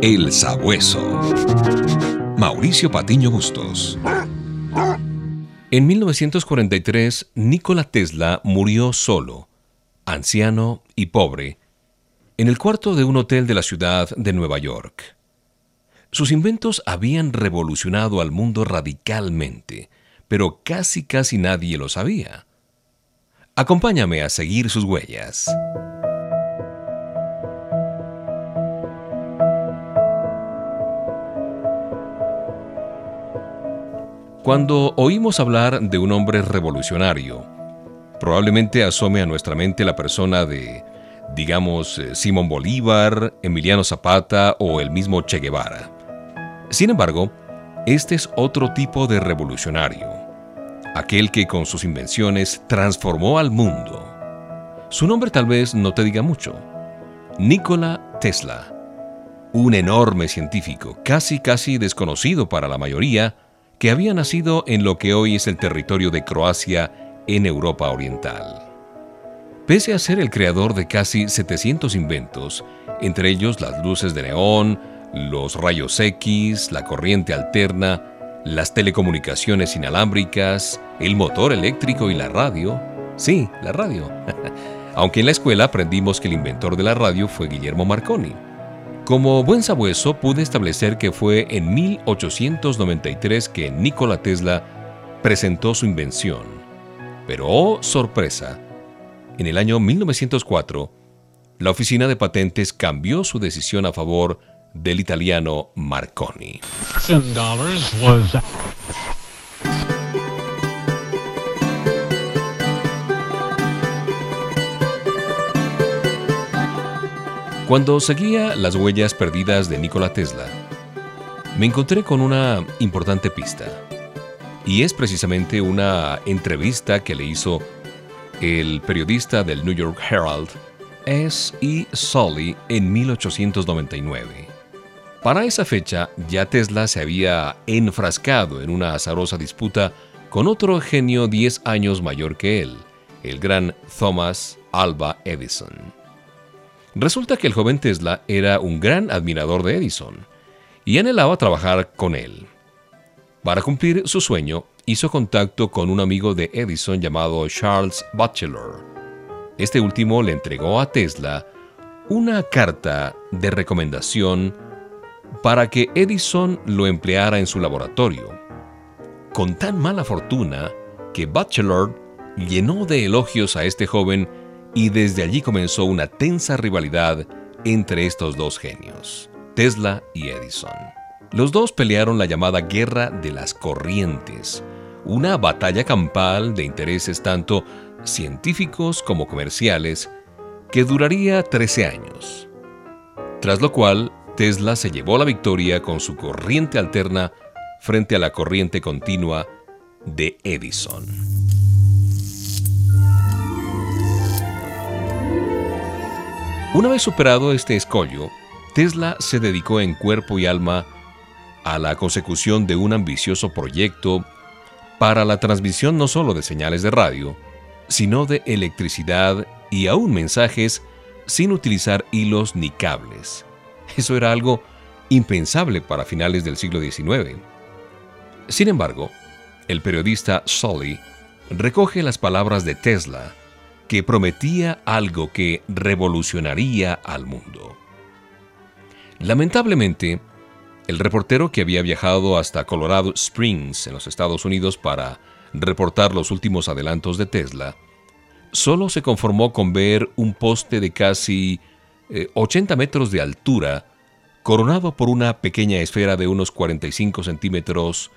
El Sabueso. Mauricio Patiño Bustos. En 1943, Nikola Tesla murió solo, anciano y pobre, en el cuarto de un hotel de la ciudad de Nueva York. Sus inventos habían revolucionado al mundo radicalmente, pero casi casi nadie lo sabía. Acompáñame a seguir sus huellas. Cuando oímos hablar de un hombre revolucionario, probablemente asome a nuestra mente la persona de, digamos, eh, Simón Bolívar, Emiliano Zapata o el mismo Che Guevara. Sin embargo, este es otro tipo de revolucionario, aquel que con sus invenciones transformó al mundo. Su nombre tal vez no te diga mucho. Nikola Tesla, un enorme científico, casi casi desconocido para la mayoría, que había nacido en lo que hoy es el territorio de Croacia en Europa Oriental. Pese a ser el creador de casi 700 inventos, entre ellos las luces de neón, los rayos X, la corriente alterna, las telecomunicaciones inalámbricas, el motor eléctrico y la radio. Sí, la radio. Aunque en la escuela aprendimos que el inventor de la radio fue Guillermo Marconi. Como buen sabueso pude establecer que fue en 1893 que Nikola Tesla presentó su invención. Pero, oh sorpresa, en el año 1904, la oficina de patentes cambió su decisión a favor del italiano Marconi. Cuando seguía las huellas perdidas de Nikola Tesla, me encontré con una importante pista. Y es precisamente una entrevista que le hizo el periodista del New York Herald, S. E. Sully, en 1899. Para esa fecha, ya Tesla se había enfrascado en una azarosa disputa con otro genio 10 años mayor que él, el gran Thomas Alva Edison. Resulta que el joven Tesla era un gran admirador de Edison y anhelaba trabajar con él. Para cumplir su sueño, hizo contacto con un amigo de Edison llamado Charles Batchelor. Este último le entregó a Tesla una carta de recomendación para que Edison lo empleara en su laboratorio. Con tan mala fortuna que Batchelor llenó de elogios a este joven y desde allí comenzó una tensa rivalidad entre estos dos genios, Tesla y Edison. Los dos pelearon la llamada Guerra de las Corrientes, una batalla campal de intereses tanto científicos como comerciales que duraría 13 años. Tras lo cual, Tesla se llevó la victoria con su corriente alterna frente a la corriente continua de Edison. Una vez superado este escollo, Tesla se dedicó en cuerpo y alma a la consecución de un ambicioso proyecto para la transmisión no solo de señales de radio, sino de electricidad y aún mensajes sin utilizar hilos ni cables. Eso era algo impensable para finales del siglo XIX. Sin embargo, el periodista Sully recoge las palabras de Tesla que prometía algo que revolucionaría al mundo. Lamentablemente, el reportero que había viajado hasta Colorado Springs, en los Estados Unidos, para reportar los últimos adelantos de Tesla, solo se conformó con ver un poste de casi 80 eh, metros de altura, coronado por una pequeña esfera de unos 45 centímetros,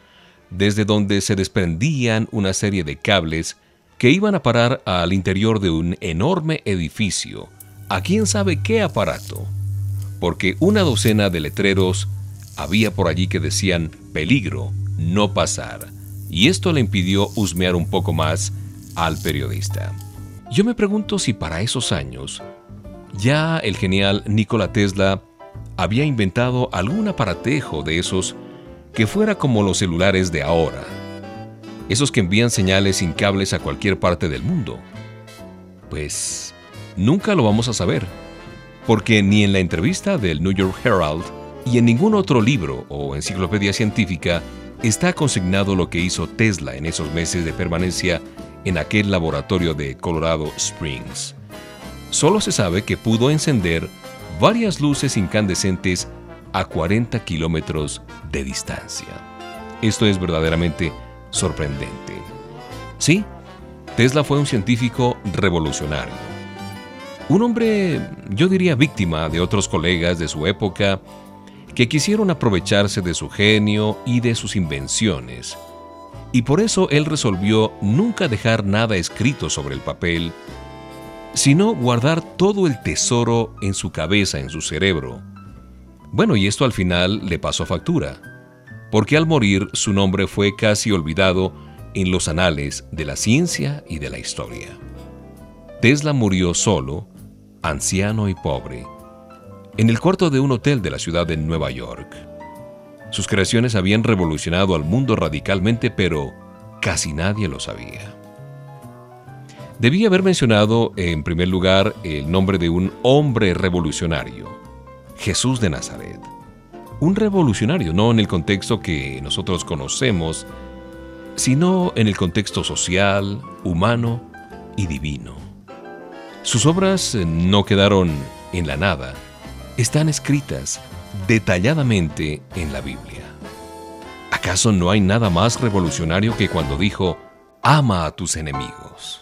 desde donde se desprendían una serie de cables que iban a parar al interior de un enorme edificio, a quién sabe qué aparato, porque una docena de letreros había por allí que decían peligro, no pasar, y esto le impidió husmear un poco más al periodista. Yo me pregunto si para esos años ya el genial Nikola Tesla había inventado algún aparatejo de esos que fuera como los celulares de ahora, esos que envían señales sin cables a cualquier parte del mundo? Pues nunca lo vamos a saber, porque ni en la entrevista del New York Herald, Y en ningún otro libro o enciclopedia científica está consignado lo que hizo Tesla en esos meses de permanencia en aquel laboratorio de Colorado Springs. Solo se sabe que pudo encender varias luces incandescentes a 40 kilómetros de distancia. Esto es verdaderamente sorprendente. Sí, Tesla fue un científico revolucionario. Un hombre, yo diría víctima de otros colegas de su época que quisieron aprovecharse de su genio y de sus invenciones. Y por eso él resolvió nunca dejar nada escrito sobre el papel, sino guardar todo el tesoro en su cabeza, en su cerebro. Bueno, y esto al final le pasó factura, porque al morir su nombre fue casi olvidado en los anales de la ciencia y de la historia. Tesla murió solo, anciano y pobre, en el cuarto de un hotel de la ciudad de Nueva York. Sus creaciones habían revolucionado al mundo radicalmente, pero casi nadie lo sabía. Debía haber mencionado en primer lugar el nombre de un hombre revolucionario, Jesús de Nazaret. Un revolucionario, no en el contexto que nosotros conocemos, sino en el contexto social, humano y divino. Sus obras no quedaron en la nada, están escritas detalladamente en la Biblia. ¿Acaso no hay nada más revolucionario que cuando dijo, ama a tus enemigos?